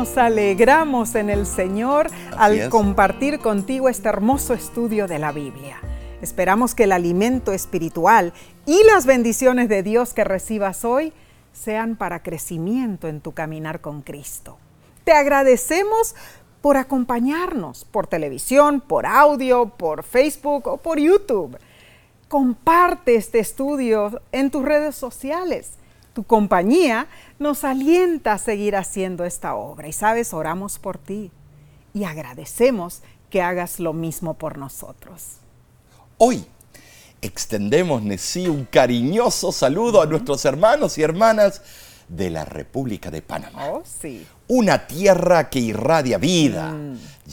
nos alegramos en el Señor al es. compartir contigo este hermoso estudio de la Biblia. Esperamos que el alimento espiritual y las bendiciones de Dios que recibas hoy sean para crecimiento en tu caminar con Cristo. Te agradecemos por acompañarnos por televisión, por audio, por Facebook o por YouTube. Comparte este estudio en tus redes sociales. Tu compañía nos alienta a seguir haciendo esta obra y sabes, oramos por ti y agradecemos que hagas lo mismo por nosotros. Hoy extendemos, Nesí, un cariñoso saludo a nuestros hermanos y hermanas de la República de Panamá. Oh, sí. Una tierra que irradia vida,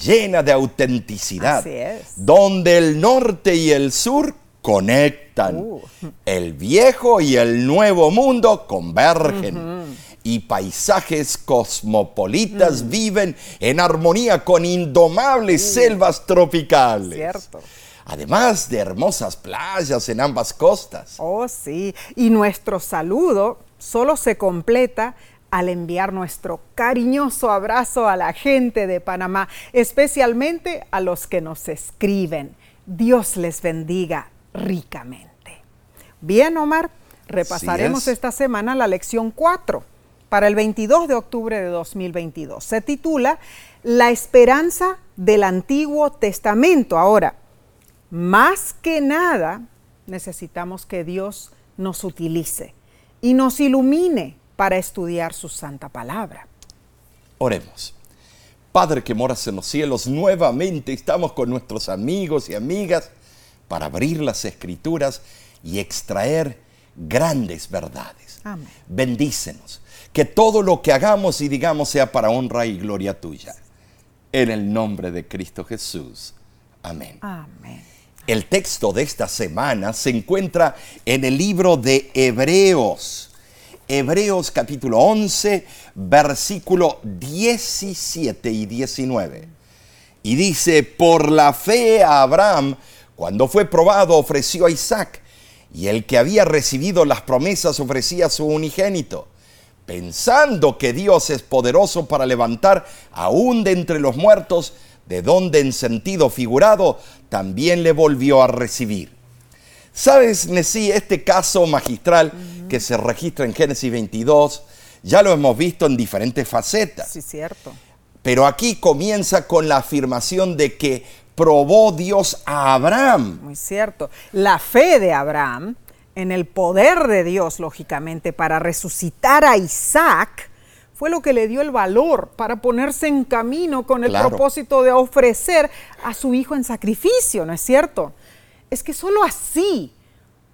llena de autenticidad, Así es. donde el norte y el sur conectan, Uh. el viejo y el nuevo mundo convergen. Y paisajes cosmopolitas Mm. viven en armonía con indomables selvas tropicales. Cierto. Además de hermosas playas en ambas costas. Oh, sí. Y nuestro saludo solo se completa al enviar nuestro cariñoso abrazo a la gente de Panamá, especialmente a los que nos escriben. Dios les bendiga ricamente. Bien, Omar, repasaremos es. esta semana la lección 4 para el 22 de octubre de 2022. Se titula La esperanza del Antiguo Testamento. Ahora, más que nada, necesitamos que Dios nos utilice y nos ilumine para estudiar su santa palabra. Oremos. Padre que moras en los cielos, nuevamente estamos con nuestros amigos y amigas para abrir las escrituras y extraer grandes verdades. Amén. Bendícenos. Que todo lo que hagamos y digamos sea para honra y gloria tuya. En el nombre de Cristo Jesús. Amén. Amén. El texto de esta semana se encuentra en el libro de Hebreos. Hebreos capítulo 11, versículo 17 y 19. Y dice, por la fe a Abraham, cuando fue probado, ofreció a Isaac, y el que había recibido las promesas ofrecía a su unigénito, pensando que Dios es poderoso para levantar aún de entre los muertos, de donde en sentido figurado también le volvió a recibir. ¿Sabes, Nesí, este caso magistral que se registra en Génesis 22, ya lo hemos visto en diferentes facetas? Sí, cierto. Pero aquí comienza con la afirmación de que probó Dios a Abraham. Muy cierto. La fe de Abraham en el poder de Dios, lógicamente, para resucitar a Isaac, fue lo que le dio el valor para ponerse en camino con el Claro. propósito de ofrecer a su hijo en sacrificio, ¿no es cierto? Es que solo así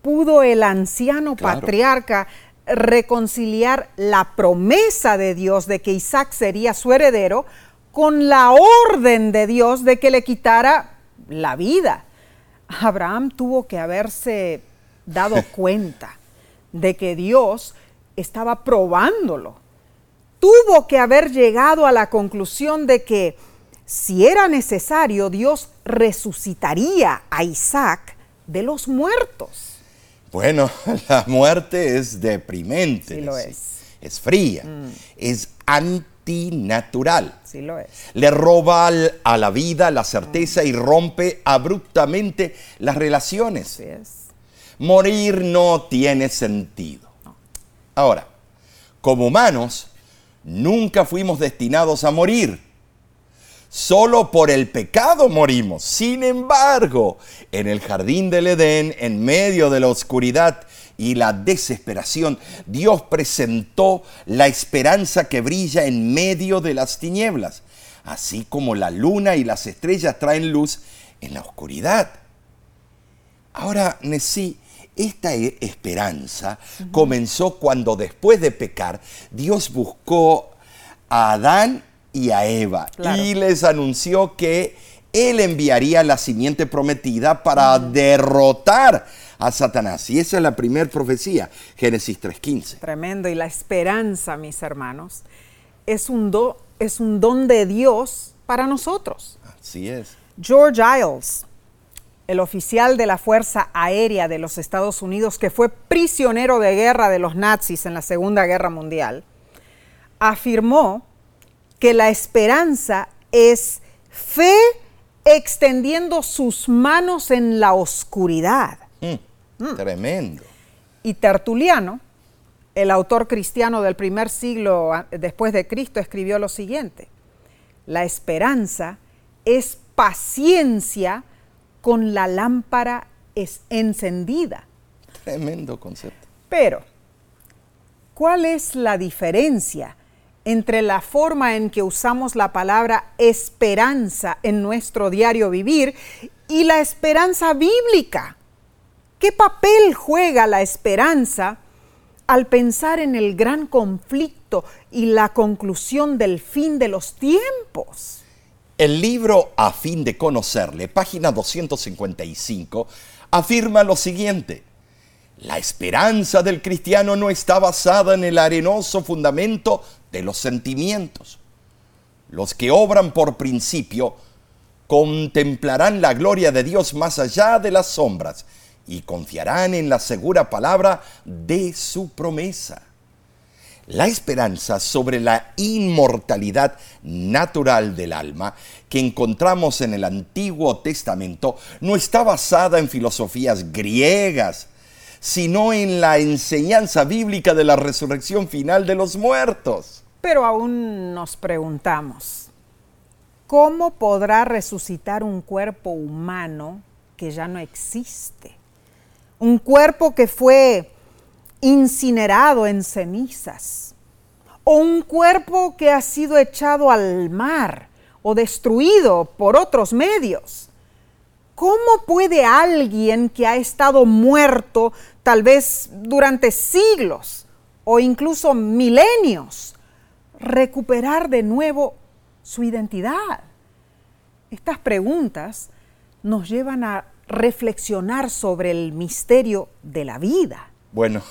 pudo el anciano Claro. patriarca reconciliar la promesa de Dios de que Isaac sería su heredero con la orden de Dios de que le quitara la vida. Abraham tuvo que haberse dado cuenta de que Dios estaba probándolo. Tuvo que haber llegado a la conclusión de que si era necesario, Dios resucitaría a Isaac de los muertos. Bueno, la muerte es deprimente. Sí lo es. Mm. Es fría, es antinatural. Sí lo es. Le roba al- a la vida la certeza y rompe abruptamente las relaciones. Así es. Morir no tiene sentido. Ahora, como humanos, nunca fuimos destinados a morir. Solo por el pecado morimos. Sin embargo, en el jardín del Edén, en medio de la oscuridad y la desesperación, Dios presentó la esperanza que brilla en medio de las tinieblas, así como la luna y las estrellas traen luz en la oscuridad. Ahora, Nesí, esta e- esperanza comenzó cuando después de pecar, Dios buscó a Adán y a Eva Claro. y les anunció que Él enviaría la simiente prometida para derrotar a Satanás. Y esa es la primera profecía, Génesis 3.15. Tremendo. Y la esperanza, mis hermanos, es un, do- es un don de Dios para nosotros. Así es. George Iles, el oficial de la Fuerza Aérea de los Estados Unidos que fue prisionero de guerra de los nazis en la Segunda Guerra Mundial, afirmó que la esperanza es fe extendiendo sus manos en la oscuridad. Mm, Tremendo. Y Tertuliano, el autor cristiano del primer siglo después de Cristo, escribió lo siguiente. La esperanza es paciencia con la lámpara es encendida. Tremendo concepto. Pero, ¿cuál es la diferencia entre la forma en que usamos la palabra esperanza en nuestro diario vivir y la esperanza bíblica? ¿Qué papel juega la esperanza al pensar en el gran conflicto y la conclusión del fin de los tiempos? El libro A fin de conocerle, página 255, afirma lo siguiente. La esperanza del cristiano no está basada en el arenoso fundamento de los sentimientos. Los que obran por principio contemplarán la gloria de Dios más allá de las sombras y confiarán en la segura palabra de su promesa. La esperanza sobre la inmortalidad natural del alma que encontramos en el Antiguo Testamento no está basada en filosofías griegas, sino en la enseñanza bíblica de la resurrección final de los muertos. Pero aún nos preguntamos, ¿cómo podrá resucitar un cuerpo humano que ya no existe? Un cuerpo que fue incinerado en cenizas. O un cuerpo que ha sido echado al mar o destruido por otros medios. ¿Cómo puede alguien que ha estado muerto tal vez durante siglos o incluso milenios recuperar de nuevo su identidad? Estas preguntas nos llevan a reflexionar sobre el misterio de la vida. Bueno,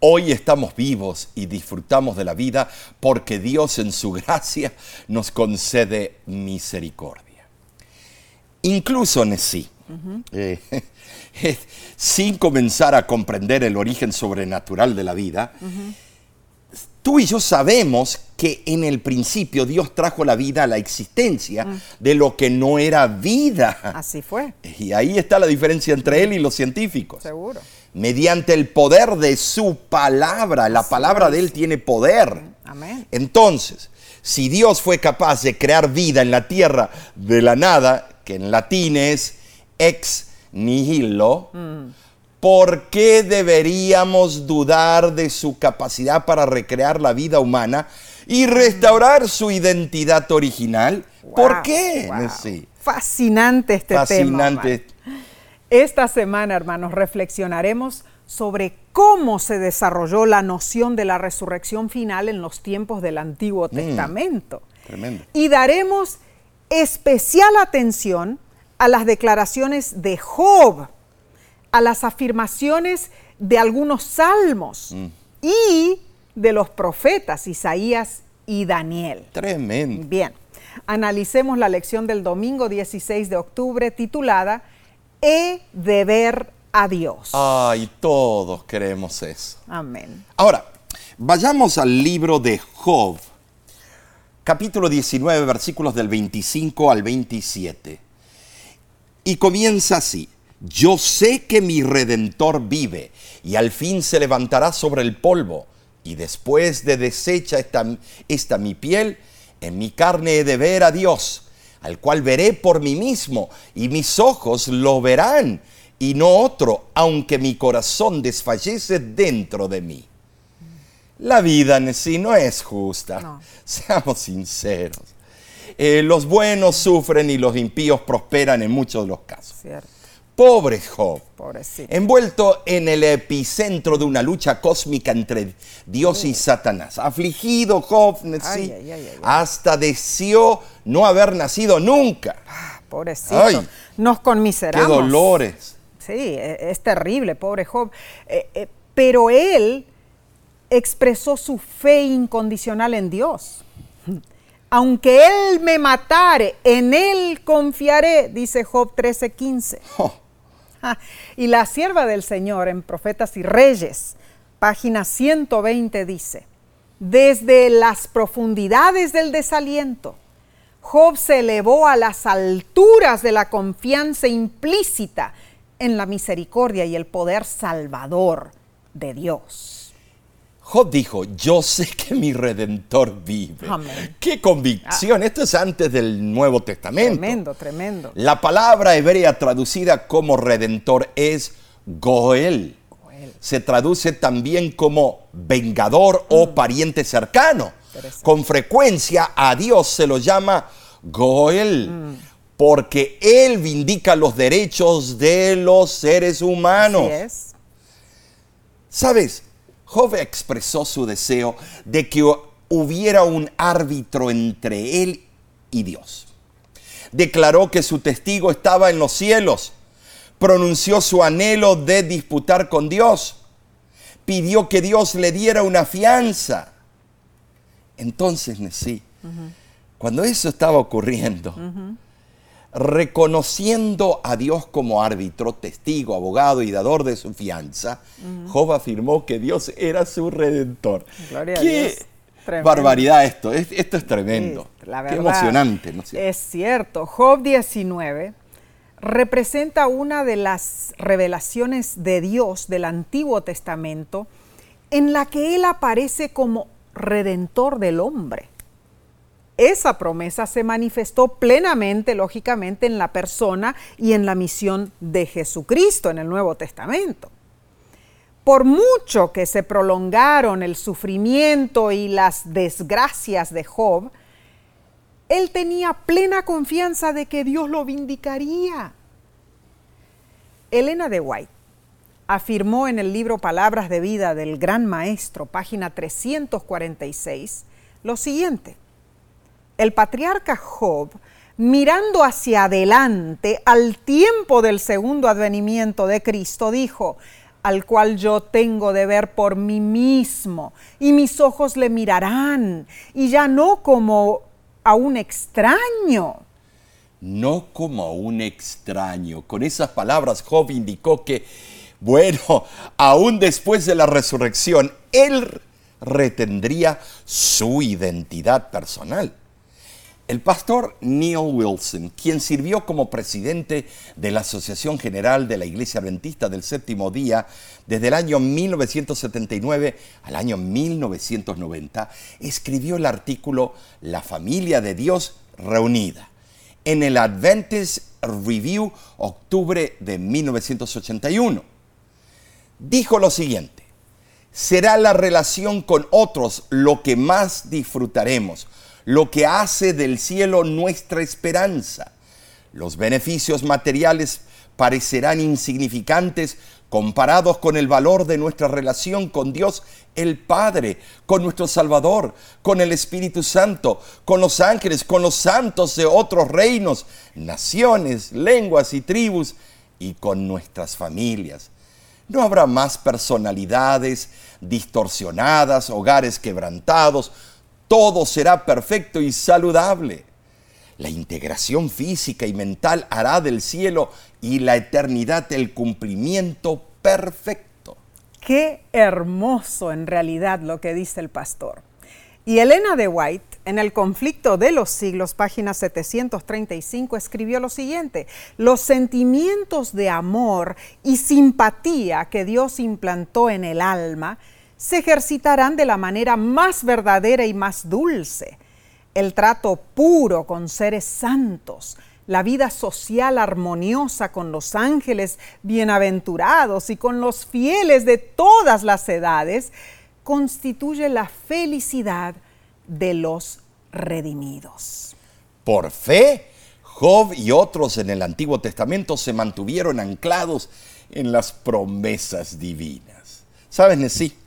hoy estamos vivos y disfrutamos de la vida porque Dios en su gracia nos concede misericordia. Incluso en sí, eh, sin comenzar a comprender el origen sobrenatural de la vida, tú y yo sabemos que en el principio Dios trajo la vida a la existencia de lo que no era vida. Así fue, Y ahí está la diferencia entre él y los científicos. seguro. Mediante el poder de su palabra, la palabra de él tiene poder. Amén. Entonces, si Dios fue capaz de crear vida en la tierra de la nada, que en latín es ex nihilo, ¿por qué deberíamos dudar de su capacidad para recrear la vida humana y restaurar su identidad original? ¿Por qué? wow. Sí. Fascinante este tema. Hermano. Esta semana, hermanos, reflexionaremos sobre cómo se desarrolló la noción de la resurrección final en los tiempos del Antiguo Testamento. Tremendo. Y daremos especial atención a las declaraciones de Job, a las afirmaciones de algunos salmos y de los profetas Isaías y Daniel. Tremendo. Bien, analicemos la lección del domingo 16 de octubre titulada He de ver a Dios. Ay, todos queremos eso. Amén. Ahora, vayamos al libro de Job, capítulo 19, versículos del 25 al 27. Y comienza así. Yo sé que mi redentor vive y al fin se levantará sobre el polvo. Y después de deshecha esta, esta mi piel, en mi carne he de ver a Dios, al cual veré por mí mismo, y mis ojos lo verán, y no otro, aunque mi corazón desfallece dentro de mí. La vida en sí no es justa, No. seamos sinceros. Eh, los buenos sufren y los impíos prosperan en muchos de los casos. Cierto, Pobre Job, pobrecito. envuelto en el epicentro de una lucha cósmica entre Dios y Satanás. Afligido Job, sí, Ay, hasta deseó no haber nacido nunca. Pobrecito. Ay. Nos ¡Qué conmiseramos. dolores! Sí, e- es terrible, pobre Job. Eh, eh, pero él expresó su fe incondicional en Dios. Aunque él me matare, en él confiaré, dice Job 13:15. Oh, Ah, y la sierva del Señor en Profetas y Reyes, página 120, dice, Desde las profundidades del desaliento, Job se elevó a las alturas de la confianza implícita en la misericordia y el poder salvador de Dios. Job dijo, yo sé que mi redentor vive. Amén. Qué convicción. Esto es antes del Nuevo Testamento. Tremendo, tremendo. La palabra hebrea traducida como redentor es Goel. Goel. Se traduce también como vengador o pariente cercano. Con frecuencia a Dios se lo llama Goel, porque Él vindica los derechos de los seres humanos. Así es. ¿Sabes? Job expresó su deseo de que hubiera un árbitro entre él y Dios. Declaró que su testigo estaba en los cielos. Pronunció su anhelo de disputar con Dios. Pidió que Dios le diera una fianza. Entonces, Nesí, cuando eso estaba ocurriendo, reconociendo a Dios como árbitro, testigo, abogado y dador de su fianza, Job afirmó que Dios era su redentor. Gloria a Qué Dios. Tremendo. barbaridad esto, es- esto es tremendo. Sí, la Qué verdad, emocionante, ¿no es cierto? Es cierto, Job 19 representa una de las revelaciones de Dios del Antiguo Testamento en la que Él aparece como redentor del hombre. Esa promesa se manifestó plenamente, lógicamente, en la persona y en la misión de Jesucristo en el Nuevo Testamento. Por mucho que se prolongaron el sufrimiento y las desgracias de Job, él tenía plena confianza de que Dios lo vindicaría. Elena de White afirmó en el libro Palabras de Vida del Gran Maestro, página 346, lo siguiente. El patriarca Job, mirando hacia adelante al tiempo del segundo advenimiento de Cristo, dijo, al cual yo tengo de ver por mí mismo, y mis ojos le mirarán, y ya no como a un extraño. No como a un extraño. Con esas palabras Job indicó que, bueno, aún después de la resurrección, él retendría su identidad personal. El pastor Neil Wilson, quien sirvió como presidente de la Asociación General de la Iglesia Adventista del Séptimo Día desde el año 1979 al año 1990, escribió el artículo La familia de Dios reunida en el Adventist Review, octubre de 1981. Dijo lo siguiente, será la relación con otros lo que más disfrutaremos, lo que hace del cielo nuestra esperanza. Los beneficios materiales parecerán insignificantes comparados con el valor de nuestra relación con Dios el Padre, con nuestro Salvador, con el Espíritu Santo, con los ángeles, con los santos de otros reinos, naciones, lenguas y tribus, y con nuestras familias. No habrá más personalidades distorsionadas, hogares quebrantados, todo será perfecto y saludable. La integración física y mental hará del cielo y la eternidad el cumplimiento perfecto. Qué hermoso en realidad lo que dice el pastor. Y Elena de White, en el conflicto de los siglos, página 735, escribió lo siguiente, los sentimientos de amor y simpatía que Dios implantó en el alma se ejercitarán de la manera más verdadera y más dulce. El trato puro con seres santos, la vida social armoniosa con los ángeles bienaventurados y con los fieles de todas las edades, constituye la felicidad de los redimidos. Por fe, Job y otros en el Antiguo Testamento se mantuvieron anclados en las promesas divinas. ¿Sabes, Nesí?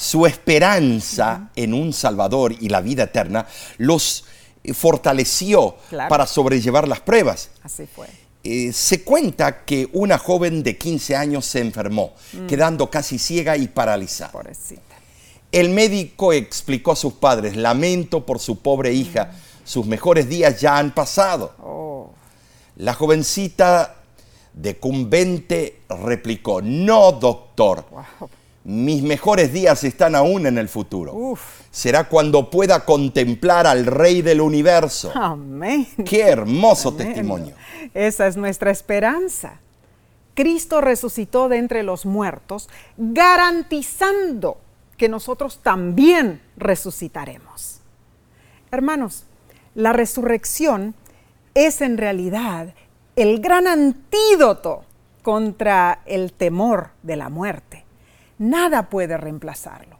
Su esperanza en un Salvador y la vida eterna los fortaleció Claro. para sobrellevar las pruebas. Así fue. Eh, se cuenta que una joven de 15 años se enfermó, quedando casi ciega y paralizada. Pobrecita. El médico explicó a sus padres, lamento por su pobre hija, sus mejores días ya han pasado. Oh, La jovencita decumbente replicó, no doctor, wow. Mis mejores días están aún en el futuro. Uf. Será cuando pueda contemplar al Rey del universo. Amén. Qué hermoso testimonio. Esa es nuestra esperanza. Cristo resucitó de entre los muertos, garantizando que nosotros también resucitaremos. Hermanos, la resurrección es en realidad el gran antídoto contra el temor de la muerte. Nada puede reemplazarlo.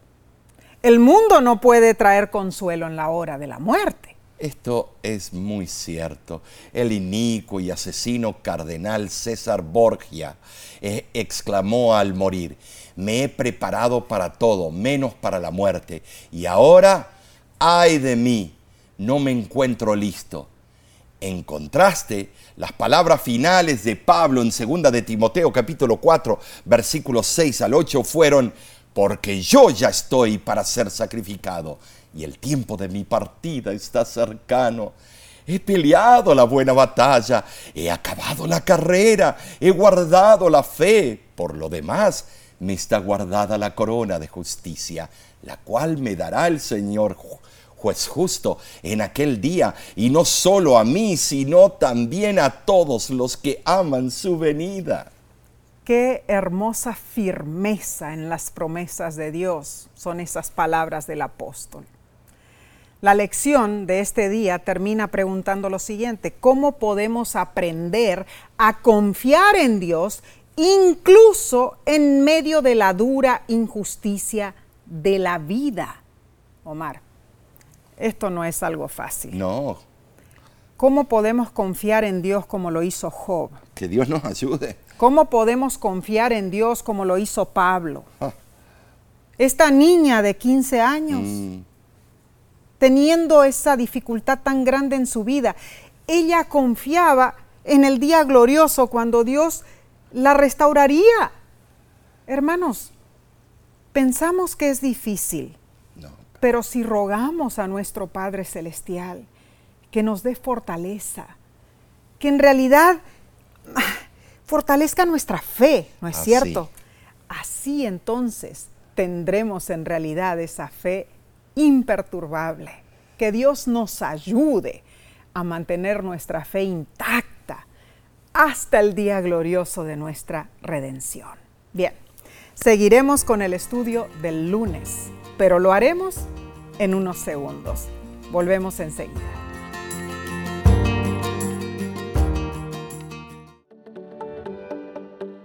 El mundo no puede traer consuelo en la hora de la muerte. Esto es muy cierto. El inicuo y asesino cardenal César Borgia eh, exclamó al morir, me he preparado para todo, menos para la muerte, y ahora, ay de mí, no me encuentro listo. En contraste, las palabras finales de Pablo en 2 de Timoteo capítulo 4, versículos 6 al 8 fueron, porque yo ya estoy para ser sacrificado y el tiempo de mi partida está cercano. He peleado la buena batalla, he acabado la carrera, he guardado la fe. Por lo demás, me está guardada la corona de justicia, la cual me dará el Señor juez justo en aquel día, y no solo a mí, sino también a todos los que aman su venida. Qué hermosa firmeza en las promesas de Dios son esas palabras del apóstol. La lección de este día termina preguntando lo siguiente, ¿cómo podemos aprender a confiar en Dios incluso en medio de la dura injusticia de la vida? Omar, esto no es algo fácil. No, ¿Cómo podemos confiar en Dios como lo hizo Job? que Dios nos ayude. ¿Cómo podemos confiar en Dios como lo hizo Pablo? Ah, Esta niña de 15 años, mm, teniendo esa dificultad tan grande en su vida, ella confiaba en el día glorioso cuando Dios la restauraría. Hermanos, pensamos que es difícil. Pero si rogamos a nuestro Padre Celestial que nos dé fortaleza, que en realidad ah, fortalezca nuestra fe, ¿no es Así. cierto? Así entonces tendremos en realidad esa fe imperturbable. Que Dios nos ayude a mantener nuestra fe intacta hasta el día glorioso de nuestra redención. Bien, seguiremos con el estudio del lunes, pero lo haremos en unos segundos. Volvemos enseguida.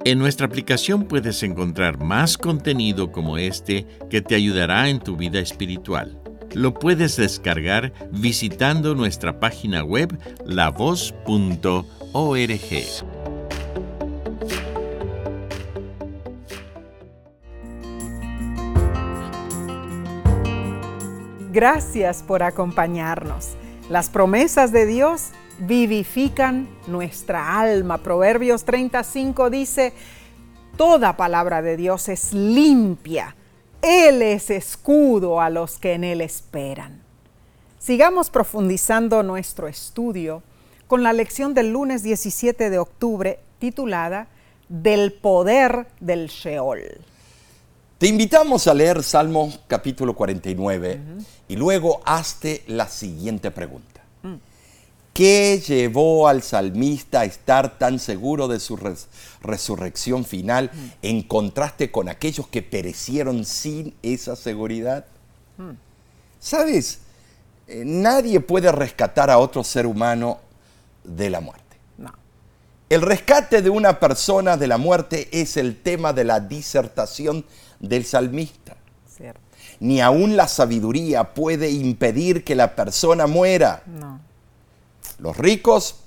En nuestra aplicación puedes encontrar más contenido como este que te ayudará en tu vida espiritual. Lo puedes descargar visitando nuestra página web lavoz.org. Gracias por acompañarnos. Las promesas de Dios vivifican nuestra alma. Proverbios 35 dice, toda palabra de Dios es limpia. Él es escudo a los que en Él esperan. Sigamos profundizando nuestro estudio con la lección del lunes 17 de octubre titulada Del poder del Sheol. Te invitamos a leer Salmo capítulo 49 y luego hazte la siguiente pregunta. ¿Qué llevó al salmista a estar tan seguro de su res- resurrección final en contraste con aquellos que perecieron sin esa seguridad? ¿Sabes? Eh, nadie puede rescatar a otro ser humano de la muerte. No. El rescate de una persona de la muerte es el tema de la disertación del salmista. Cierto. Ni aún la sabiduría puede impedir que la persona muera. No. Los ricos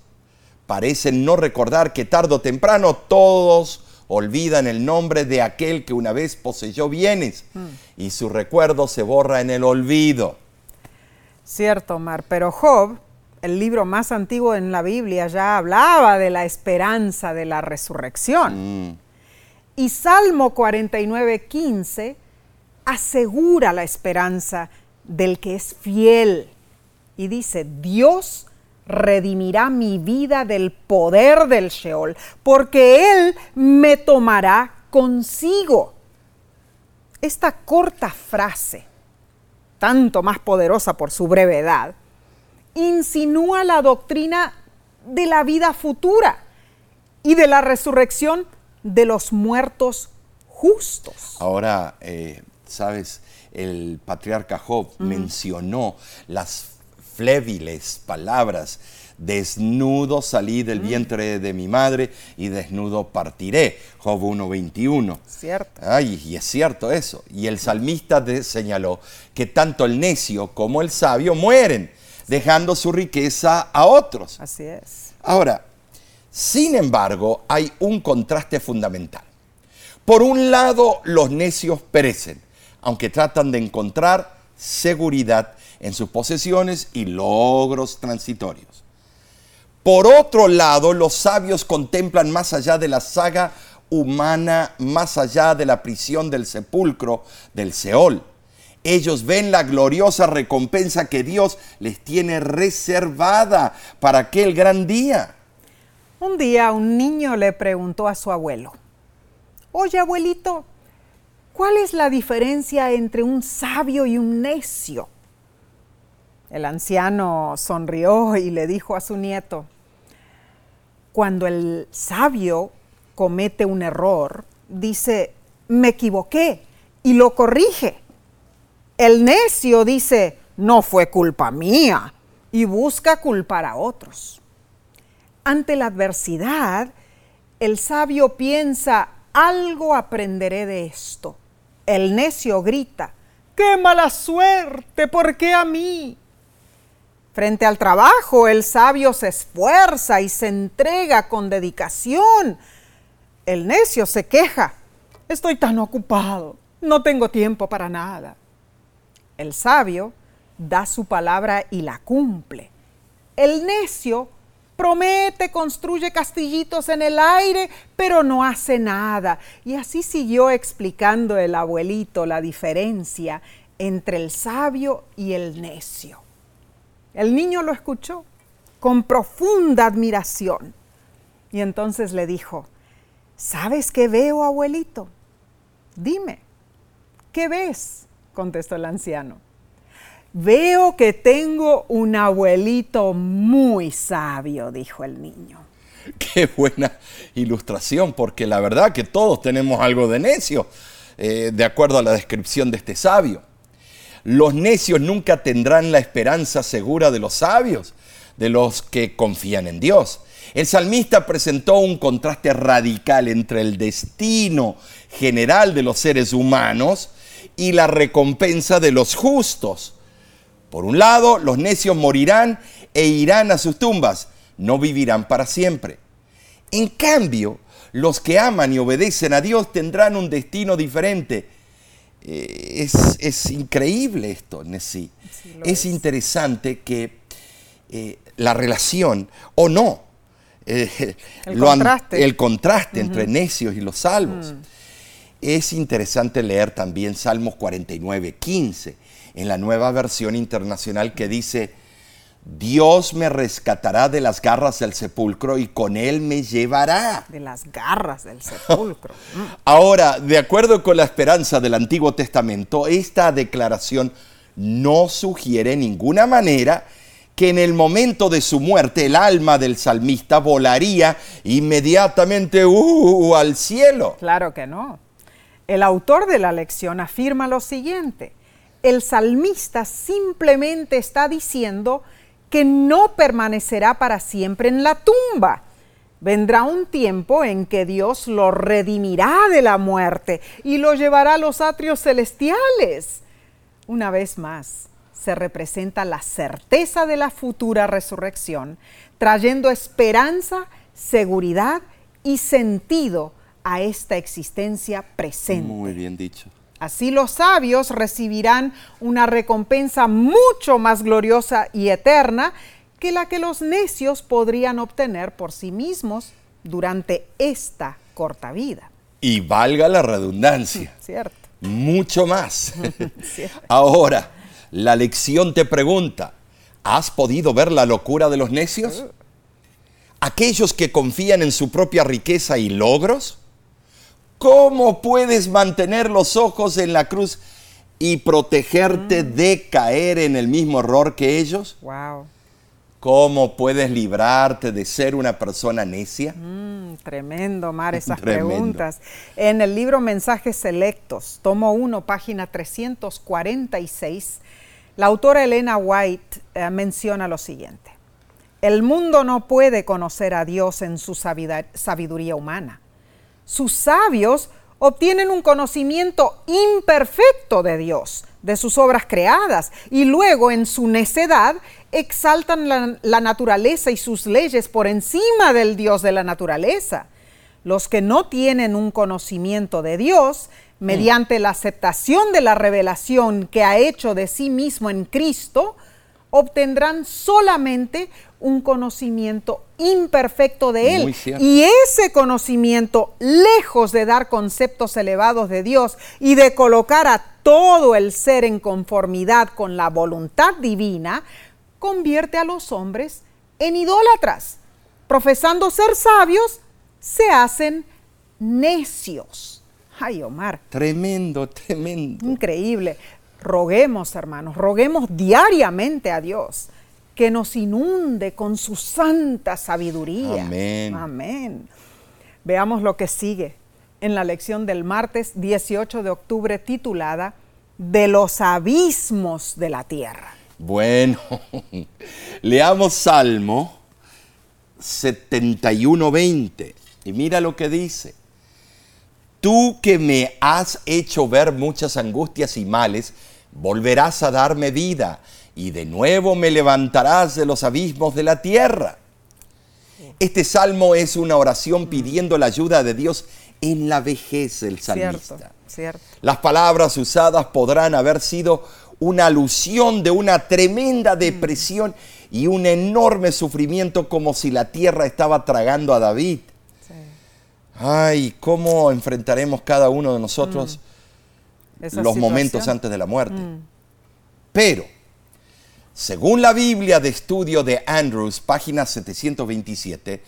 parecen no recordar que tarde o temprano todos olvidan el nombre de aquel que una vez poseyó bienes y su recuerdo se borra en el olvido. Cierto, Omar, pero Job, el libro más antiguo en la Biblia, ya hablaba de la esperanza de la resurrección. Mm, Y Salmo 49, 15 asegura la esperanza del que es fiel. Y dice, Dios redimirá mi vida del poder del Sheol, porque Él me tomará consigo. Esta corta frase, tanto más poderosa por su brevedad, insinúa la doctrina de la vida futura y de la resurrección de los muertos justos. Ahora, eh, sabes, el patriarca Job mencionó las flébiles palabras desnudo salí del vientre de mi madre y desnudo partiré. Job 1.21. Cierto. Ay, y es cierto eso. Y el salmista señaló que tanto el necio como el sabio mueren, dejando su riqueza a otros. Así es. Ahora, sin embargo, hay un contraste fundamental. Por un lado, los necios perecen, aunque tratan de encontrar seguridad en sus posesiones y logros transitorios. Por otro lado, los sabios contemplan más allá de la saga humana, más allá de la prisión del sepulcro, del Seol. Ellos ven la gloriosa recompensa que Dios les tiene reservada para aquel gran día. Un día un niño le preguntó a su abuelo, Oye abuelito, ¿cuál es la diferencia entre un sabio y un necio? El anciano sonrió y le dijo a su nieto, cuando el sabio comete un error, dice, me equivoqué y lo corrige. El necio dice, no fue culpa mía y busca culpar a otros. Ante la adversidad, el sabio piensa, algo aprenderé de esto. El necio grita, ¡qué mala suerte! ¿Por qué a mí? Frente al trabajo, el sabio se esfuerza y se entrega con dedicación. El necio se queja. Estoy tan ocupado, no tengo tiempo para nada. El sabio da su palabra y la cumple. El necio promete, construye castillitos en el aire, pero no hace nada. Y así siguió explicando el abuelito la diferencia entre el sabio y el necio. El niño lo escuchó con profunda admiración y entonces le dijo, ¿sabes qué veo, abuelito? Dime, ¿qué ves? contestó el anciano. Veo que tengo un abuelito muy sabio, dijo el niño. Qué buena ilustración, porque la verdad que todos tenemos algo de necio, eh, de acuerdo a la descripción de este sabio. Los necios nunca tendrán la esperanza segura de los sabios, de los que confían en Dios. El salmista presentó un contraste radical entre el destino general de los seres humanos y la recompensa de los justos. Por un lado, los necios morirán e irán a sus tumbas, no vivirán para siempre. En cambio, los que aman y obedecen a Dios tendrán un destino diferente eh, es, increíble esto, Nessie. es, interesante que eh, la relación, o no, eh, el, contraste. entre necios y los salvos. Mm. Es interesante leer también Salmos 49, 15, en la nueva versión internacional que dice, Dios me rescatará de las garras del sepulcro y con él me llevará. De las garras del sepulcro. Ahora, de acuerdo con la esperanza del Antiguo Testamento, esta declaración no sugiere en ninguna manera que en el momento de su muerte el alma del salmista volaría inmediatamente uh, al cielo. Claro que no. El autor de la lección afirma lo siguiente. El salmista simplemente está diciendo que no permanecerá para siempre en la tumba. Vendrá un tiempo en que Dios lo redimirá de la muerte y lo llevará a los atrios celestiales. Una vez más, se representa la certeza de la futura resurrección, trayendo esperanza, seguridad y sentido a esta existencia presente. Muy bien dicho. Así los sabios recibirán una recompensa mucho más gloriosa y eterna que la que los necios podrían obtener por sí mismos durante esta corta vida. Y valga la redundancia. Cierto. Mucho más. Ahora, la lección te pregunta, ¿has podido ver la locura de los necios? Aquellos que confían en su propia riqueza y logros ¿Cómo puedes mantener los ojos en la cruz y protegerte Mm. de caer en el mismo error que ellos? Wow. ¿Cómo puedes librarte de ser una persona necia? Mm, tremendo, Mar, esas Tremendo. preguntas. En el libro Mensajes Selectos, tomo 1, página 346, la autora Elena White eh, menciona lo siguiente. El mundo no puede conocer a Dios en su sabiduría humana. Sus sabios obtienen un conocimiento imperfecto de Dios, de sus obras creadas, y luego en su necedad exaltan la, la naturaleza y sus leyes por encima del Dios de la naturaleza. Los que no tienen un conocimiento de Dios, mediante la aceptación de la revelación que ha hecho de sí mismo en Cristo, obtendrán solamente un conocimiento imperfecto de Él. Y ese conocimiento, lejos de dar conceptos elevados de Dios y de colocar a todo el ser en conformidad con la voluntad divina, convierte a los hombres en idólatras. Profesando ser sabios, se hacen necios. Ay, Omar, Tremendo, tremendo. increíble. Roguemos, hermanos, roguemos diariamente a Dios que nos inunde con su santa sabiduría. Amén. Amén. Veamos lo que sigue en la lección del martes 18 de octubre titulada De los abismos de la tierra. Bueno, leamos Salmo 71:20 y mira lo que dice. Tú que me has hecho ver muchas angustias y males, volverás a darme vida y de nuevo me levantarás de los abismos de la tierra. Este salmo es una oración pidiendo la ayuda de Dios en la vejez del salmista. Cierto, cierto. Las palabras usadas podrán haber sido una alusión de una tremenda depresión y un enorme sufrimiento como si la tierra estaba tragando a David. Sí. Ay, ¿cómo enfrentaremos cada uno de nosotros Esa los momentos antes de la muerte? Pero, según la Biblia de estudio de Andrews, página 727,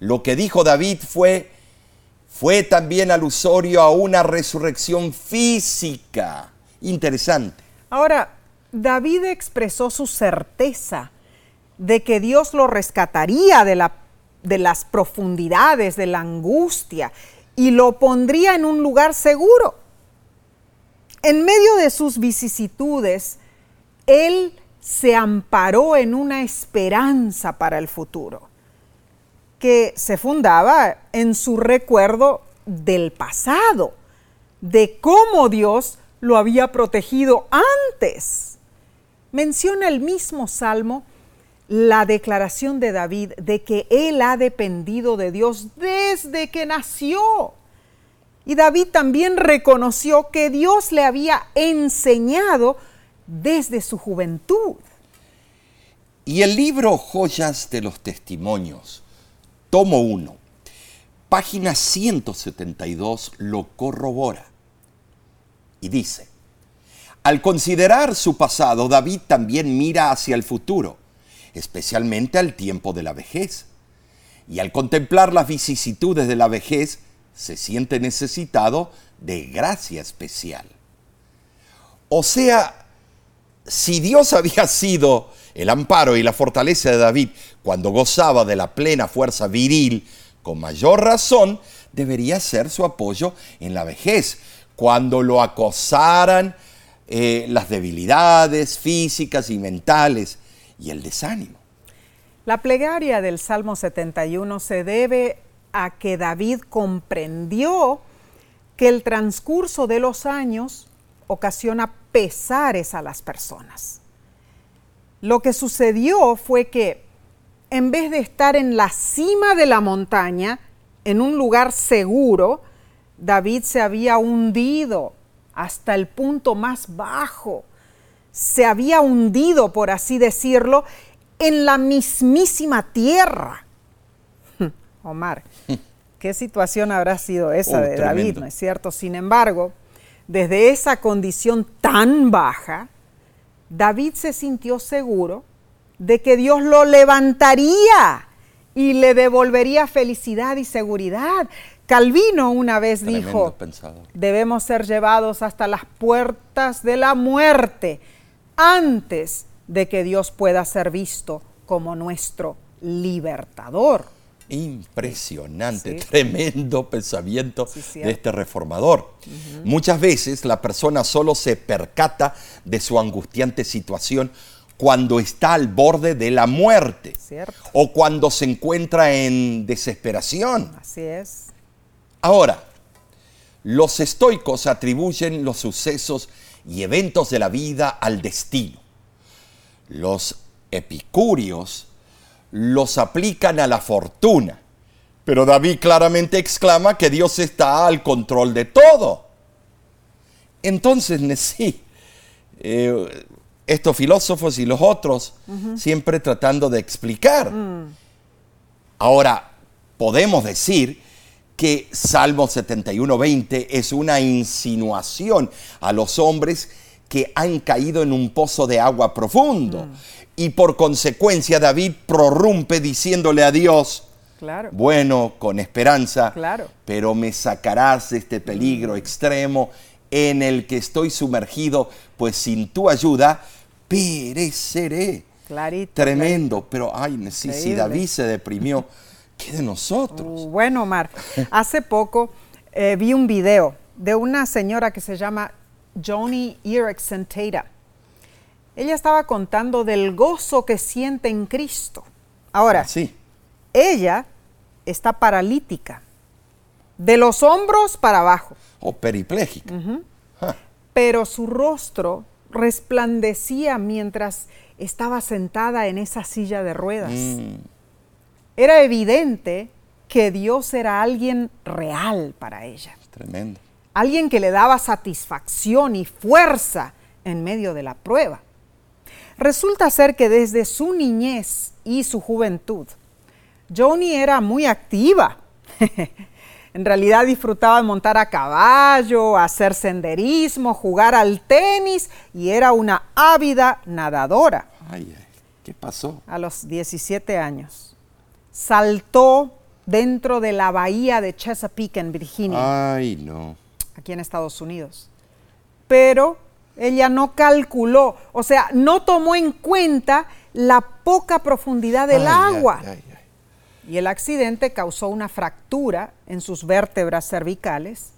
lo que dijo David fue, fue también alusorio a una resurrección física. Interesante. Ahora, David expresó su certeza de que Dios lo rescataría de, la- de las profundidades de la angustia y lo pondría en un lugar seguro. En medio de sus vicisitudes, él se amparó en una esperanza para el futuro, que se fundaba en su recuerdo del pasado, de cómo Dios lo había protegido antes. Menciona el mismo Salmo la declaración de David de que él ha dependido de Dios desde que nació. Y David también reconoció que Dios le había enseñado desde su juventud. Y el libro Joyas de los Testimonios, tomo 1, página 172, lo corrobora. Y dice, al considerar su pasado, David también mira hacia el futuro, especialmente al tiempo de la vejez. Y al contemplar las vicisitudes de la vejez, se siente necesitado de gracia especial. O sea, si Dios había sido el amparo y la fortaleza de David cuando gozaba de la plena fuerza viril, con mayor razón debería ser su apoyo en la vejez, cuando lo acosaran eh, las debilidades físicas y mentales y el desánimo. La plegaria del Salmo 71 se debe a que David comprendió que el transcurso de los años ocasiona pesares a las personas. Lo que sucedió fue que en vez de estar en la cima de la montaña, en un lugar seguro, David se había hundido hasta el punto más bajo. Se había hundido, por así decirlo, en la mismísima tierra. Omar, ¿qué situación habrá sido esa Oh, de David, no es cierto? Sin embargo, desde esa condición tan baja, David se sintió seguro de que Dios lo levantaría y le devolvería felicidad y seguridad. Calvino una vez Tremendo dijo, debemos ser llevados hasta las puertas de la muerte antes de que Dios pueda ser visto como nuestro libertador. Impresionante, Sí. tremendo pensamiento Sí, de este reformador. Muchas veces la persona solo se percata de su angustiante situación cuando está al borde de la muerte Cierto. o cuando se encuentra en desesperación. Así es. Ahora, los estoicos atribuyen los sucesos y eventos de la vida al destino. Los epicúreos los aplican a la fortuna. Pero David claramente exclama que Dios está al control de todo. Entonces, sí, eh, estos filósofos y los otros siempre tratando de explicar. Ahora, podemos decir que Salmo 71.20 es una insinuación a los hombres que han caído en un pozo de agua profundo. Y por consecuencia David prorrumpe diciéndole a Dios, Claro. bueno, con esperanza, Claro. pero me sacarás de este peligro extremo en el que estoy sumergido, pues sin tu ayuda pereceré. Clarito. Tremendo, pero ay, sí, si. David se deprimió, ¿qué de nosotros? Uh, Bueno, Omar, hace poco eh, vi un video de una señora que se llama Joni Erickson Tata. Ella estaba contando del gozo que siente en Cristo. Ahora, sí, ella está paralítica, de los hombros para abajo, o peripléjica. Ah, pero su rostro resplandecía mientras estaba sentada en esa silla de ruedas. mm, Era evidente que Dios era alguien real para ella, tremendo. Alguien que le daba satisfacción y fuerza en medio de la prueba. Resulta ser que desde su niñez y su juventud, Joni era muy activa. en realidad disfrutaba de montar a caballo, hacer senderismo, jugar al tenis y era una ávida nadadora Ay, ay, ¿qué pasó? a los 17 años. Saltó dentro de la bahía de Chesapeake en Virginia, Ay, no. Aquí en Estados Unidos. Pero ella no calculó, o sea, no tomó en cuenta la poca profundidad del Ay, agua. ay, ay. Y el accidente causó una fractura en sus vértebras cervicales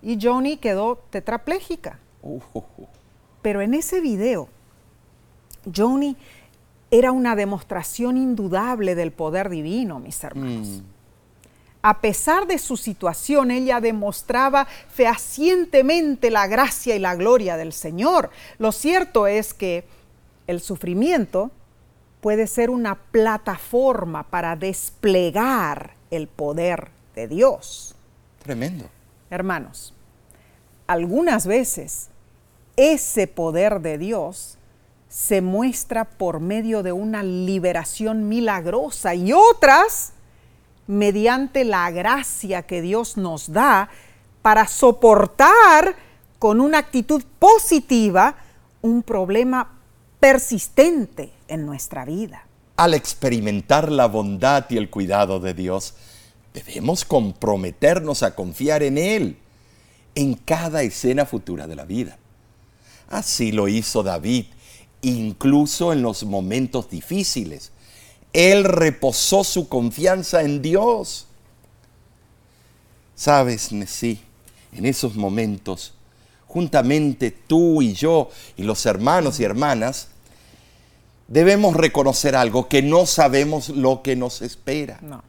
y Joni quedó tetrapléjica. Uh, uh, uh. Pero en ese video, Joni era una demostración indudable del poder divino, mis hermanos. A pesar de su situación, ella demostraba fehacientemente la gracia y la gloria del Señor. Lo cierto es que el sufrimiento puede ser una plataforma para desplegar el poder de Dios. Tremendo. Hermanos, algunas veces ese poder de Dios se muestra por medio de una liberación milagrosa y otras mediante la gracia que Dios nos da para soportar con una actitud positiva un problema persistente en nuestra vida. Al experimentar la bondad y el cuidado de Dios, debemos comprometernos a confiar en Él en cada escena futura de la vida. Así lo hizo David, incluso en los momentos difíciles. Él reposó su confianza en Dios. Sabes, sí, en esos momentos, juntamente tú y yo y los hermanos y hermanas, debemos reconocer algo, que no sabemos lo que nos espera. No.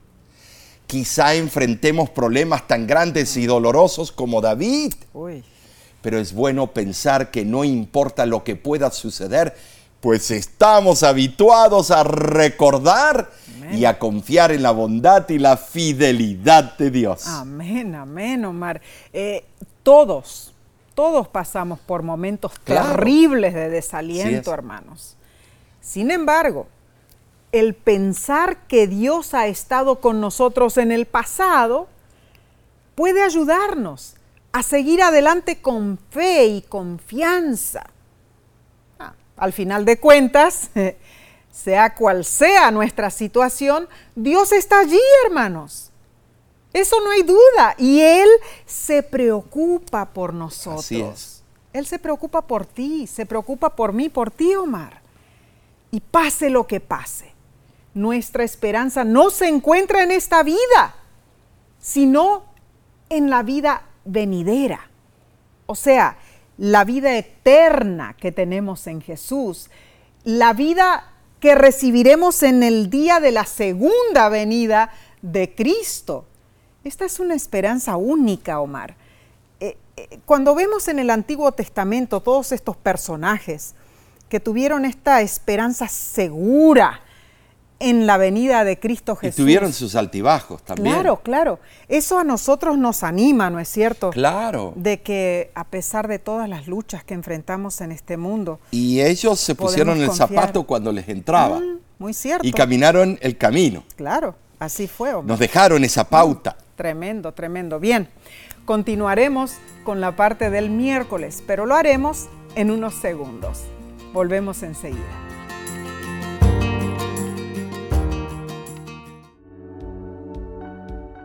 Quizá enfrentemos problemas tan grandes y dolorosos como David, Uy. pero es bueno pensar que no importa lo que pueda suceder, pues estamos habituados a recordar y a confiar en la bondad y la fidelidad de Dios. Amén, amén, Omar. Eh, todos, todos pasamos por momentos Claro. terribles de desaliento, es. hermanos. Sin embargo, el pensar que Dios ha estado con nosotros en el pasado puede ayudarnos a seguir adelante con fe y confianza. Al final de cuentas, sea cual sea nuestra situación, Dios está allí, hermanos. Eso no hay duda. Y Él se preocupa por nosotros. Así es. Él se preocupa por ti, se preocupa por mí, por ti, Omar. Y pase lo que pase, nuestra esperanza no se encuentra en esta vida, sino en la vida venidera. O sea, la vida eterna que tenemos en Jesús, la vida que recibiremos en el día de la segunda venida de Cristo. Esta es una esperanza única, Omar. Eh, eh, cuando vemos en el Antiguo Testamento todos estos personajes que tuvieron esta esperanza segura en la venida de Cristo Jesús. Y tuvieron sus altibajos también. Claro, claro. Eso a nosotros nos anima, ¿no es cierto? Claro. De que a pesar de todas las luchas que enfrentamos en este mundo. Y ellos se pusieron el zapato cuando les entraba. Mm, muy cierto. Y caminaron el camino. Claro, así fue. Nos dejaron esa pauta. Tremendo, tremendo. Bien, continuaremos con la parte del miércoles, pero lo haremos en unos segundos. Volvemos enseguida.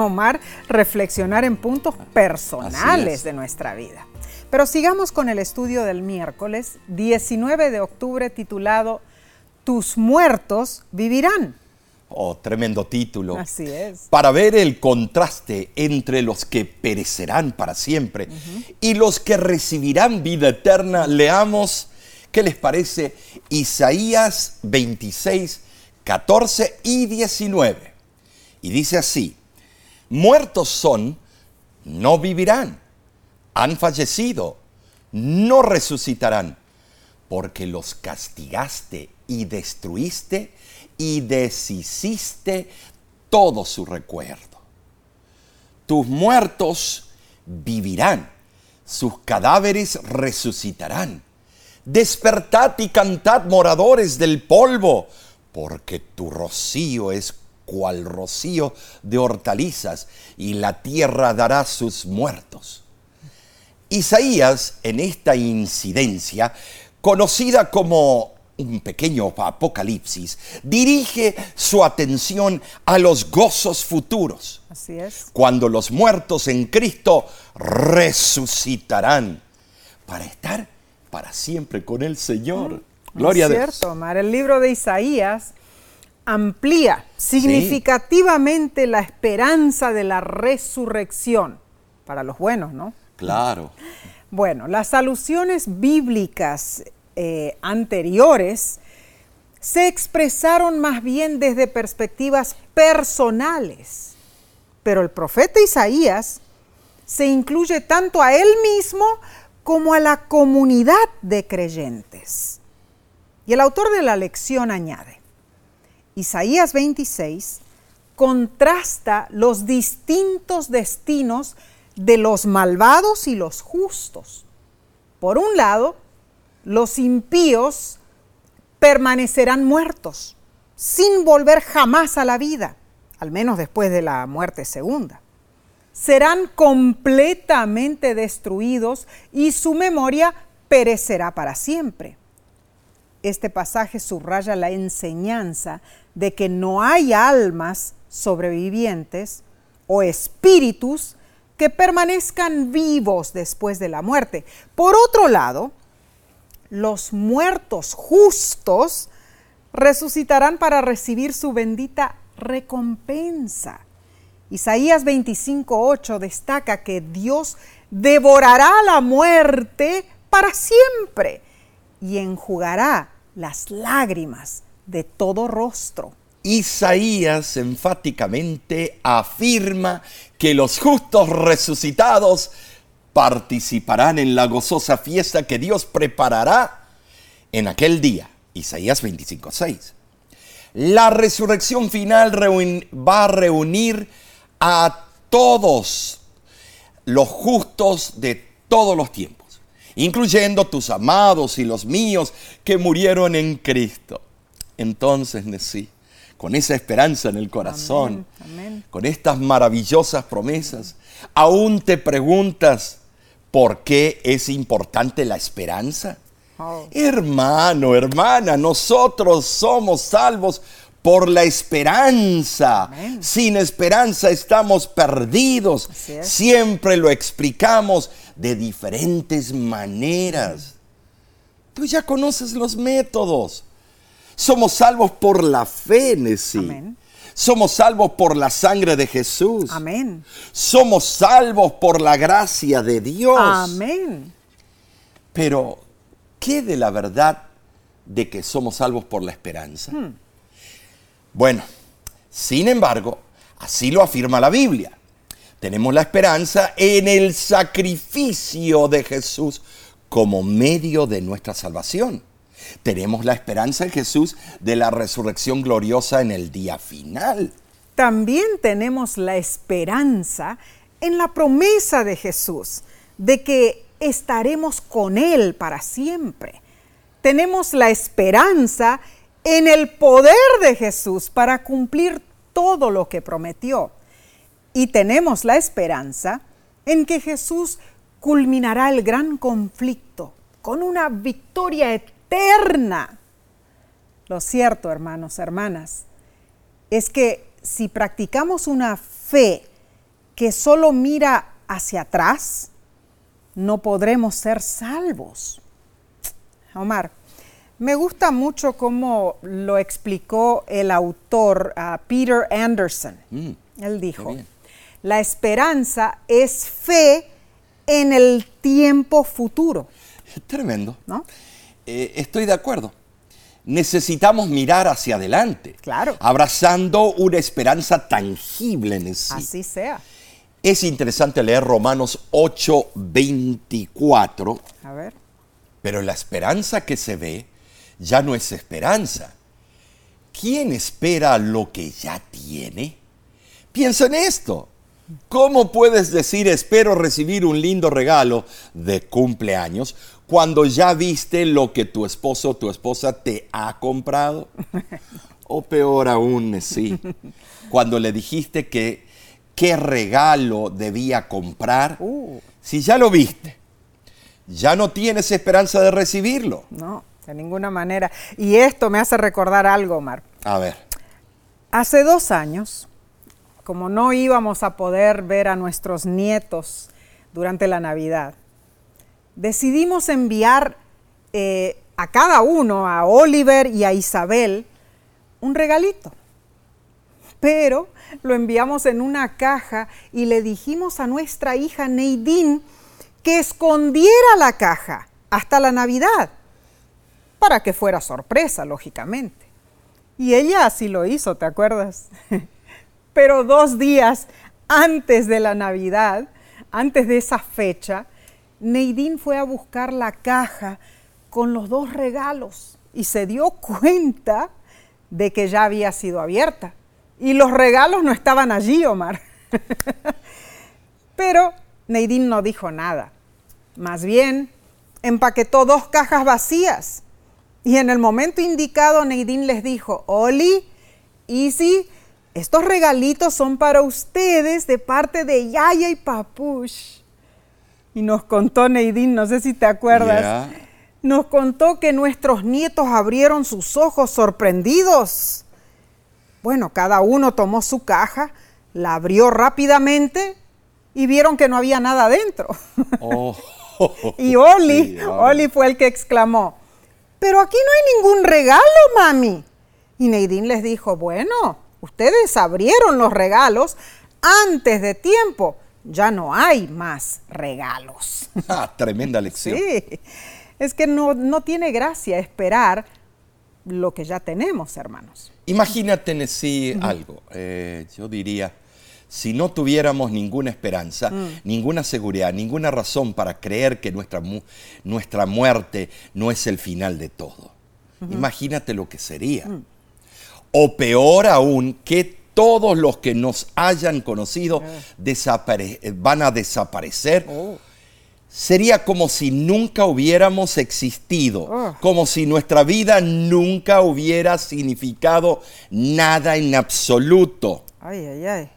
Omar, reflexionar en puntos personales de nuestra vida. Pero sigamos con el estudio del miércoles 19 de octubre titulado Tus muertos vivirán. Oh, tremendo título. Así es. Para ver el contraste entre los que perecerán para siempre y los que recibirán vida eterna, leamos, ¿qué les parece? Isaías 26, 14 y 19. Y dice así, Muertos son, no vivirán. Han fallecido, no resucitarán, porque los castigaste y destruiste y deshiciste todo su recuerdo. Tus muertos vivirán, sus cadáveres resucitarán. Despertad y cantad moradores del polvo, porque tu rocío es cual rocío de hortalizas, y la tierra dará sus muertos. Isaías, en esta incidencia, conocida como un pequeño apocalipsis, dirige su atención a los gozos futuros. Así es. Cuando los muertos en Cristo resucitarán para estar para siempre con el Señor. Mm, Gloria a Dios. cierto, Omar. El libro de Isaías amplía significativamente la esperanza de la resurrección para los buenos, ¿no? Claro. Bueno, las alusiones bíblicas eh, anteriores se expresaron más bien desde perspectivas personales, pero el profeta Isaías se incluye tanto a él mismo como a la comunidad de creyentes. Y el autor de la lección añade, Isaías 26 contrasta los distintos destinos de los malvados y los justos. Por un lado, los impíos permanecerán muertos, sin volver jamás a la vida, al menos después de la muerte segunda. Serán completamente destruidos y su memoria perecerá para siempre. Este pasaje subraya la enseñanza de que no hay almas sobrevivientes o espíritus que permanezcan vivos después de la muerte. Por otro lado, los muertos justos resucitarán para recibir su bendita recompensa. Isaías 25:8 destaca que Dios devorará la muerte para siempre y enjugará las lágrimas de todo rostro. Isaías enfáticamente afirma que los justos resucitados participarán en la gozosa fiesta que Dios preparará en aquel día. Isaías 25:6. La resurrección final va a reunir a todos los justos de todos los tiempos, incluyendo tus amados y los míos que murieron en Cristo. Entonces, Nesí, con esa esperanza en el corazón, con estas maravillosas promesas, aún te preguntas por qué es importante la esperanza. Oh. Hermano, hermana, nosotros somos salvos por la esperanza. Sin esperanza estamos perdidos. Siempre lo explicamos de diferentes maneras. Tú ya conoces los métodos. Somos salvos por la fe, Nessie. Somos salvos por la sangre de Jesús. Amén. Somos salvos por la gracia de Dios. Amén. Pero, ¿qué de la verdad de que somos salvos por la esperanza? Hmm. Bueno, sin embargo, así lo afirma la Biblia. Tenemos la esperanza en el sacrificio de Jesús como medio de nuestra salvación. Tenemos la esperanza en Jesús de la resurrección gloriosa en el día final. También tenemos la esperanza en la promesa de Jesús de que estaremos con Él para siempre. Tenemos la esperanza en el poder de Jesús para cumplir todo lo que prometió. Y tenemos la esperanza en que Jesús culminará el gran conflicto con una victoria eterna. Lo cierto, hermanos, hermanas, es que si practicamos una fe que solo mira hacia atrás, no podremos ser salvos. Omar, me gusta mucho cómo lo explicó el autor Peter Anderson. Mm, Él dijo, la esperanza es fe en el tiempo futuro. Tremendo. ¿No? Eh, estoy de acuerdo. Necesitamos mirar hacia adelante. Claro. Abrazando una esperanza tangible en sí. Así sea. Es interesante leer Romanos 8, 24. A ver. Pero la esperanza que se ve ya no es esperanza. ¿Quién espera lo que ya tiene? Piensa en esto. ¿Cómo puedes decir espero recibir un lindo regalo de cumpleaños cuando ya viste lo que tu esposo o tu esposa te ha comprado? O peor aún, sí, cuando le dijiste que qué regalo debía comprar, uh. si ya lo viste, ya no tienes esperanza de recibirlo. No de ninguna manera. Y esto me hace recordar algo, Omar. A ver. Hace dos años, como no íbamos a poder ver a nuestros nietos durante la Navidad, decidimos enviar eh, a cada uno, a Oliver y a Isabel, un regalito. Pero lo enviamos en una caja y le dijimos a nuestra hija Neidín que escondiera la caja hasta la Navidad para que fuera sorpresa, lógicamente. Y ella así lo hizo, ¿te acuerdas? Pero dos días antes de la Navidad, antes de esa fecha, Neidín fue a buscar la caja con los dos regalos y se dio cuenta de que ya había sido abierta. Y los regalos no estaban allí, Omar. Pero Neidín no dijo nada. Más bien, empaquetó dos cajas vacías y en el momento indicado, Neidín les dijo, Oli, Easy, estos regalitos son para ustedes de parte de Yaya y Papush. Y nos contó Neidín, no sé si te acuerdas, nos contó que nuestros nietos abrieron sus ojos sorprendidos. Bueno, cada uno tomó su caja, la abrió rápidamente y vieron que no había nada dentro. Oh. y Oli, Oli fue el que exclamó, pero aquí no hay ningún regalo, mami. Y Neidín les dijo, bueno, ustedes abrieron los regalos antes de tiempo. Ya no hay más regalos. Ah, tremenda lección. Sí, es que no, no tiene gracia esperar lo que ya tenemos, hermanos. Imagínate en sí algo. Eh, yo diría, si no tuviéramos ninguna esperanza, mm. ninguna seguridad, ninguna razón para creer que nuestra, nuestra muerte no es el final de todo. Imagínate lo que sería. Mm. O peor aún, que todos los que nos hayan conocido desapare- van a desaparecer. Sería como si nunca hubiéramos existido, Oh. como si nuestra vida nunca hubiera significado nada en absoluto. Ay, ay, ay.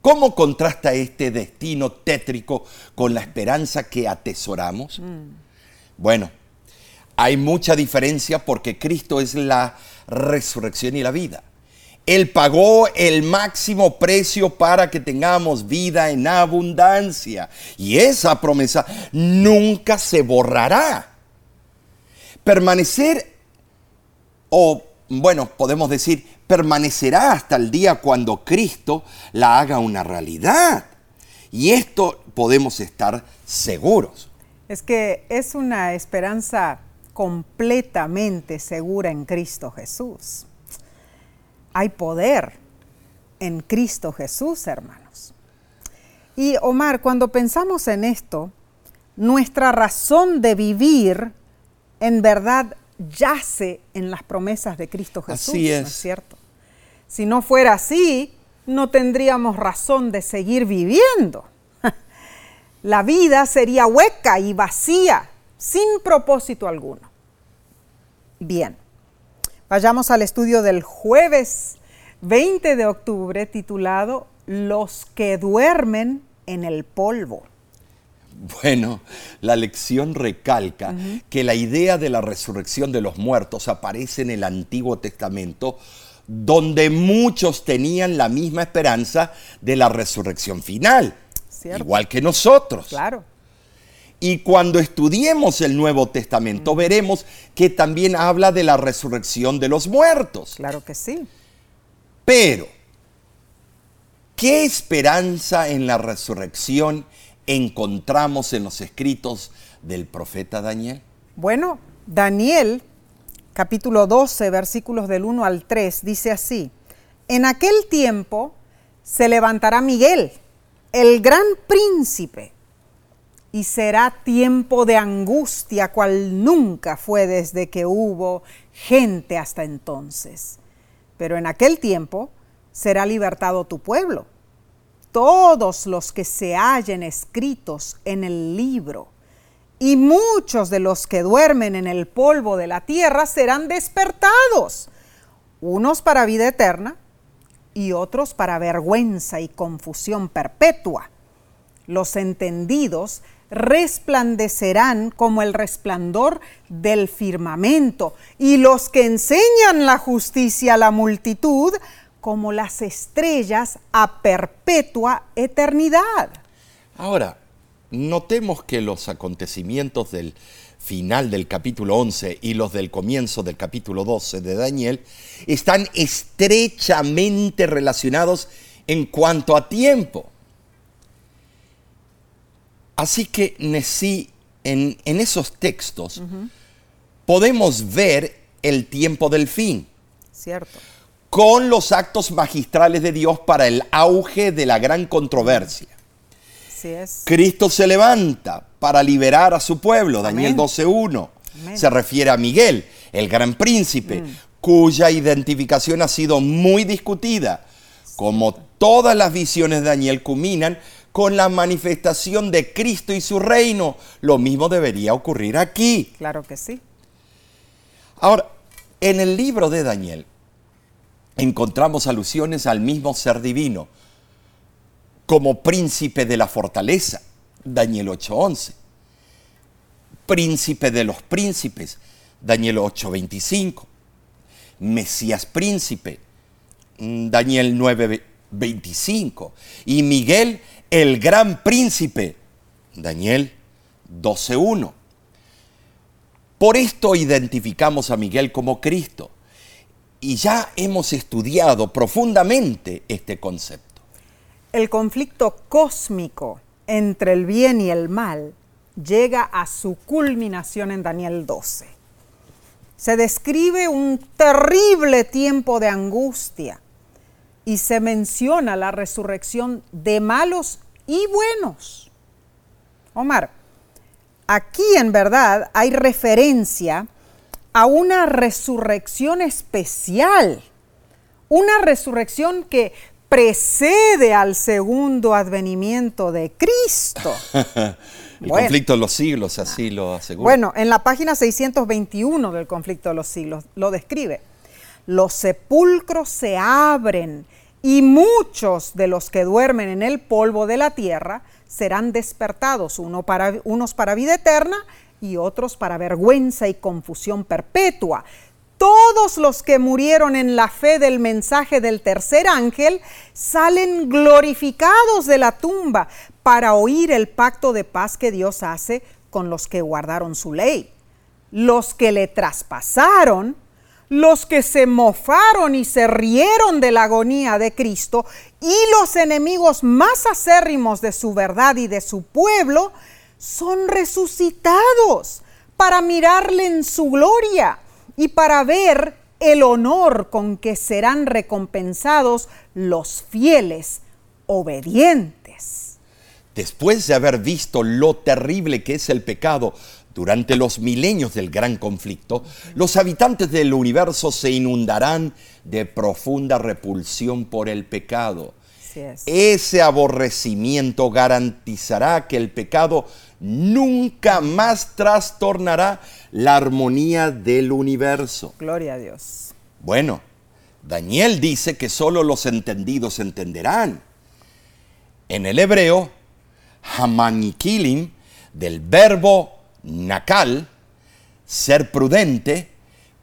¿Cómo contrasta este destino tétrico con la esperanza que atesoramos? Bueno, hay mucha diferencia porque Cristo es la resurrección y la vida. Él pagó el máximo precio para que tengamos vida en abundancia. Y esa promesa nunca se borrará. Permanecer, o bueno, podemos decir, permanecerá hasta el día cuando Cristo la haga una realidad. Y esto podemos estar seguros. Es que es una esperanza completamente segura en Cristo Jesús. Hay poder en Cristo Jesús, hermanos. Y Omar, cuando pensamos en esto, nuestra razón de vivir en verdad yace en las promesas de Cristo Jesús, Así ¿no es. es cierto? Si no fuera así, no tendríamos razón de seguir viviendo. La vida sería hueca y vacía, sin propósito alguno. Bien, vayamos al estudio del jueves 20 de octubre titulado Los que duermen en el polvo. Bueno, la lección recalca que la idea de la resurrección de los muertos aparece en el Antiguo Testamento, donde muchos tenían la misma esperanza de la resurrección final, Cierto. igual que nosotros. Claro, Y cuando estudiemos el Nuevo Testamento veremos que también habla de la resurrección de los muertos. claro que sí. Pero, ¿qué esperanza en la resurrección encontramos en los escritos del profeta Daniel? Bueno, Daniel, capítulo 12, versículos del 1 al 3, dice así, en aquel tiempo se levantará Miguel, el gran príncipe, y será tiempo de angustia cual nunca fue desde que hubo gente hasta entonces. Pero en aquel tiempo será libertado tu pueblo, todos los que se hallen escritos en el libro y muchos de los que duermen en el polvo de la tierra serán despertados, unos para vida eterna y otros para vergüenza y confusión perpetua. Los entendidos resplandecerán como el resplandor del firmamento y los que enseñan la justicia a la multitud como las estrellas a perpetua eternidad. Ahora, notemos que los acontecimientos del final del capítulo 11 y los del comienzo del capítulo 12 de Daniel están estrechamente relacionados en cuanto a tiempo. Así que Nesí, en, en esos textos podemos ver el tiempo del fin ¿Cierto? con los actos magistrales de Dios para el auge de la gran controversia. Sí es. Cristo se levanta para liberar a su pueblo, Daniel Amén. 12.1. Amén. Se refiere a Miguel, el gran príncipe, cuya identificación ha sido muy discutida. Como todas las visiones de Daniel culminan con la manifestación de Cristo y su reino, lo mismo debería ocurrir aquí. Claro que sí. Ahora, en el libro de Daniel encontramos alusiones al mismo ser divino como príncipe de la fortaleza, Daniel 8:11. Príncipe de los príncipes, Daniel 8:25. Mesías príncipe, Daniel 9:25. Y Miguel, el gran príncipe, Daniel 12:1. Por esto identificamos a Miguel como Cristo. Y ya hemos estudiado profundamente este concepto. El conflicto cósmico entre el bien y el mal llega a su culminación en Daniel 12. Se describe un terrible tiempo de angustia y se menciona la resurrección de malos y buenos. Omar, aquí en verdad hay referencia a una resurrección especial, una resurrección que precede al segundo advenimiento de Cristo. El conflicto de los siglos, así lo asegura. Bueno, en la página 621 del conflicto de los siglos lo describe. Los sepulcros se abren y muchos de los que duermen en el polvo de la tierra serán despertados, para, unos para vida eterna y otros para vergüenza y confusión perpetua. Todos los que murieron en la fe del mensaje del tercer ángel salen glorificados de la tumba para oír el pacto de paz que Dios hace con los que guardaron su ley. Los que le traspasaron, los que se mofaron y se rieron de la agonía de Cristo y los enemigos más acérrimos de su verdad y de su pueblo, son resucitados para mirarle en su gloria y para ver el honor con que serán recompensados los fieles obedientes. Después de haber visto lo terrible que es el pecado durante los milenios del gran conflicto, los habitantes del universo se inundarán de profunda repulsión por el pecado. Ese aborrecimiento garantizará que el pecado nunca más trastornará la armonía del universo. Gloria a Dios. Bueno, Daniel dice que solo los entendidos entenderán. En el hebreo, hamanikilim, del verbo nakal, ser prudente,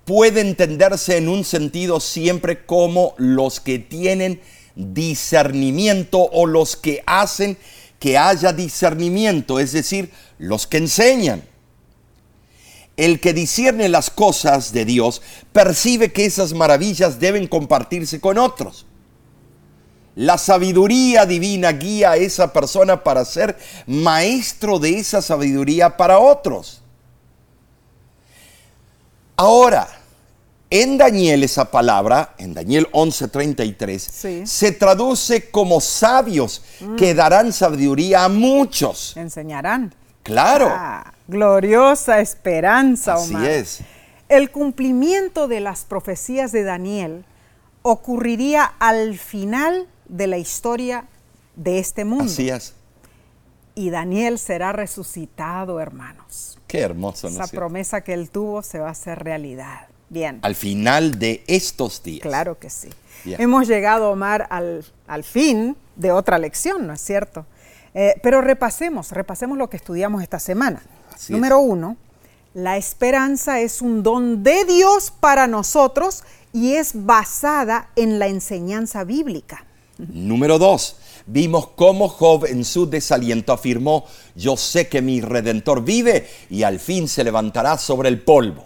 puede entenderse en un sentido siempre como los que tienen discernimiento o los que hacen que haya discernimiento, es decir, los que enseñan. El que discierne las cosas de Dios percibe que esas maravillas deben compartirse con otros. La sabiduría divina guía a esa persona para ser maestro de esa sabiduría para otros. Ahora, en Daniel esa palabra, en Daniel 11:33, se traduce como sabios mm. que darán sabiduría a muchos. Enseñarán. Claro. Ah, gloriosa esperanza, Omar. Así es. El cumplimiento de las profecías de Daniel ocurriría al final de la historia de este mundo. Así es. Y Daniel será resucitado, hermanos. Qué hermoso. ¿no Esa promesa que él tuvo se va a hacer realidad. Bien. Al final de estos días. Claro que sí. Hemos llegado, Omar, al, fin de otra lección, ¿no es cierto? Eh, pero repasemos, repasemos lo que estudiamos esta semana. Número uno, la esperanza es un don de Dios para nosotros y es basada en la enseñanza bíblica. Número dos, vimos cómo Job en su desaliento afirmó, yo sé que mi redentor vive y al fin se levantará sobre el polvo.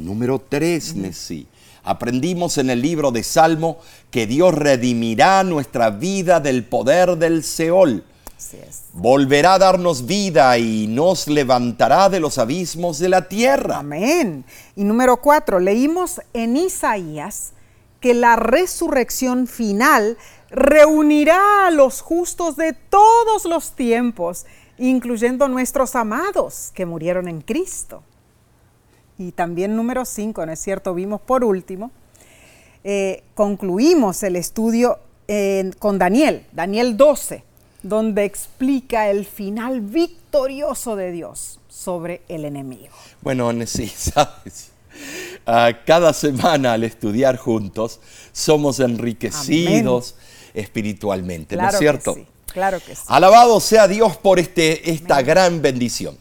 Número tres, Nessie. Aprendimos en el libro de Salmo que Dios redimirá nuestra vida del poder del Seol. Volverá a darnos vida y nos levantará de los abismos de la tierra. Amén. Y número cuatro, leímos en Isaías que la resurrección final reunirá a los justos de todos los tiempos, incluyendo nuestros amados que murieron en Cristo y también número 5, ¿no es cierto? Vimos por último, eh, concluimos el estudio con Daniel, Daniel 12, donde explica el final victorioso de Dios sobre el enemigo. Bueno, sí, sabes. cada semana al estudiar juntos somos enriquecidos espiritualmente, ¿no es cierto? Que sí, claro que sí. Alabado sea Dios por este, esta gran bendición.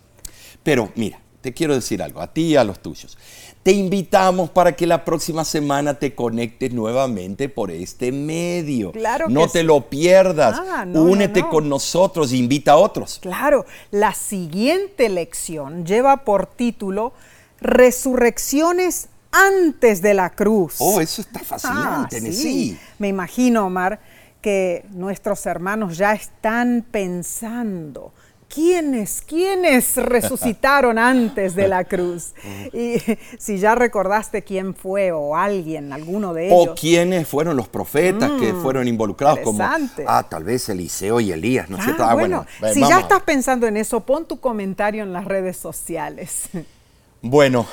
Pero mira, te quiero decir algo, a ti y a los tuyos. Te invitamos para que la próxima semana te conectes nuevamente por este medio. Claro no te lo pierdas. Ah, Únete con nosotros, invita a otros. Claro, la siguiente lección lleva por título Resurrecciones antes de la cruz. Oh, eso está fascinante, ah, sí. Me imagino, Omar, que nuestros hermanos ya están pensando ¿Quiénes, quiénes resucitaron antes de la cruz? Y si ya recordaste quién fue o alguien, alguno de ellos. O quiénes fueron los profetas que mm, fueron involucrados, como ah, tal vez Eliseo y Elías, ¿no es cierto? Ah, bueno, si ya estás pensando en eso, pon tu comentario en las redes sociales. Bueno,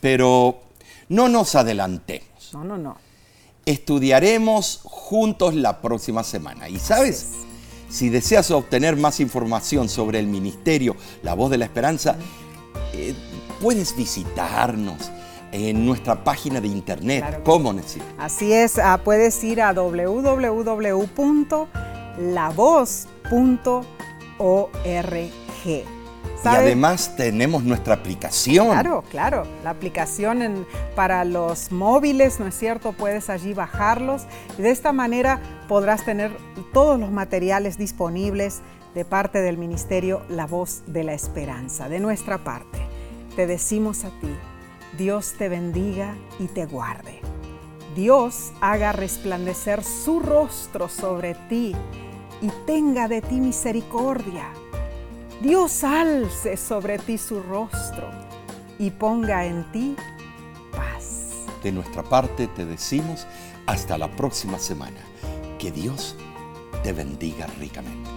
pero no nos adelantemos. No, no, no. estudiaremos juntos la próxima semana. Y sabes, si deseas obtener más información sobre el ministerio La Voz de la Esperanza, eh, puedes visitarnos en nuestra página de internet. ¿Cómo? Así es, ah, puedes ir a www.lavoz.org. Y además tenemos nuestra aplicación. Claro, claro. La aplicación para los móviles, ¿no es cierto? Puedes allí bajarlos y de esta manera podrás tener todos los materiales disponibles de parte del Ministerio La Voz de la Esperanza. De nuestra parte, te decimos a ti, Dios te bendiga y te guarde. Dios haga resplandecer su rostro sobre ti y tenga de ti misericordia Dios alce sobre ti su rostro y ponga en ti paz. De nuestra parte te decimos hasta la próxima semana. Que Dios te bendiga ricamente.